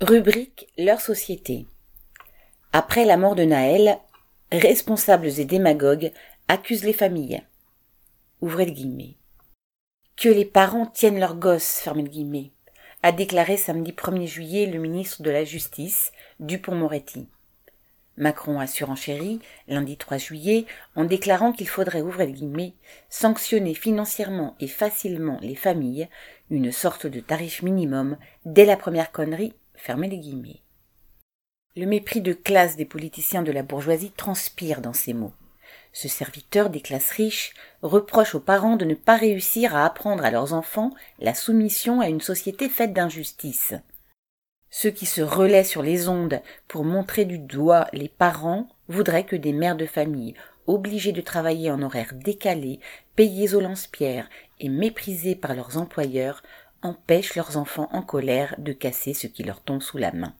Rubrique Leur société. Après la mort de Naël, responsables et démagogues accusent les familles. Ouvrez le guillemets. Que les parents tiennent leurs gosses, fermez le guillemets, a déclaré samedi 1er juillet le ministre de la Justice, Dupont-Moretti. Macron a surenchéri, lundi 3 juillet, en déclarant qu'il faudrait, ouvrir le guillemets, sanctionner financièrement et facilement les familles, une sorte de tarif minimum, dès la première connerie, fermez les guillemets. Le mépris de classe des politiciens de la bourgeoisie transpire dans ces mots. Ce serviteur des classes riches reproche aux parents de ne pas réussir à apprendre à leurs enfants la soumission à une société faite d'injustice. Ceux qui se relaient sur les ondes pour montrer du doigt les parents voudraient que des mères de famille, obligées de travailler en horaires décalés, payées au lance-pierre et méprisées par leurs employeurs, empêchent leurs enfants en colère de casser ce qui leur tombe sous la main.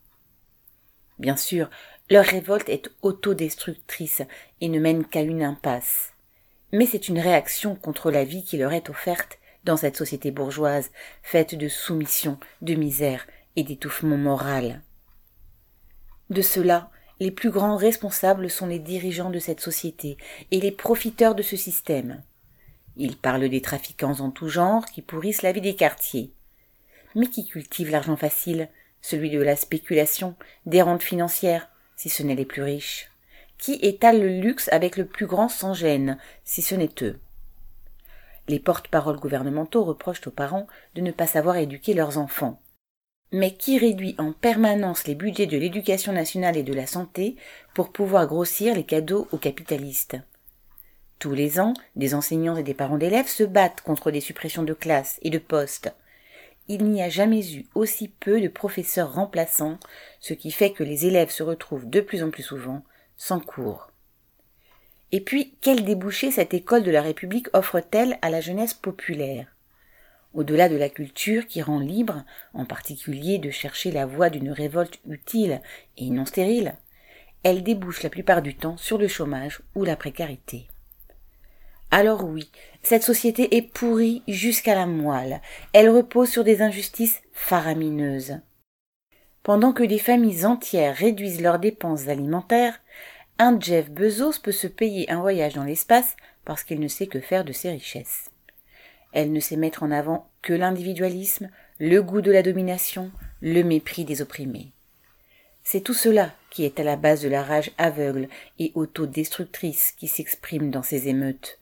Bien sûr, leur révolte est autodestructrice et ne mène qu'à une impasse. Mais c'est une réaction contre la vie qui leur est offerte dans cette société bourgeoise, faite de soumission, de misère et d'étouffement moral. De cela, les plus grands responsables sont les dirigeants de cette société et les profiteurs de ce système. Ils parlent des trafiquants en tout genre qui pourrissent la vie des quartiers. Mais qui cultive l'argent facile, celui de la spéculation, des rentes financières, si ce n'est les plus riches. Qui étale le luxe avec le plus grand sans gêne, si ce n'est eux? Les porte-paroles gouvernementaux reprochent aux parents de ne pas savoir éduquer leurs enfants. Mais qui réduit en permanence les budgets de l'éducation nationale et de la santé pour pouvoir grossir les cadeaux aux capitalistes? Tous les ans, des enseignants et des parents d'élèves se battent contre des suppressions de classes et de postes, il n'y a jamais eu aussi peu de professeurs remplaçants, ce qui fait que les élèves se retrouvent de plus en plus souvent sans cours. Et puis, quel débouché cette école de la République offre-t-elle à la jeunesse populaire? Au-delà de la culture qui rend libre, en particulier de chercher la voie d'une révolte utile et non stérile, elle débouche la plupart du temps sur le chômage ou la précarité. Alors oui, cette société est pourrie jusqu'à la moelle. Elle repose sur des injustices faramineuses. Pendant que des familles entières réduisent leurs dépenses alimentaires, un Jeff Bezos peut se payer un voyage dans l'espace parce qu'il ne sait que faire de ses richesses. Elle ne sait mettre en avant que l'individualisme, le goût de la domination, le mépris des opprimés. C'est tout cela qui est à la base de la rage aveugle et autodestructrice qui s'exprime dans ces émeutes.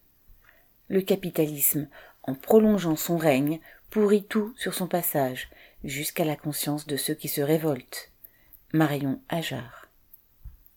Le capitalisme, en prolongeant son règne, pourrit tout sur son passage, jusqu'à la conscience de ceux qui se révoltent. Marion Ajar.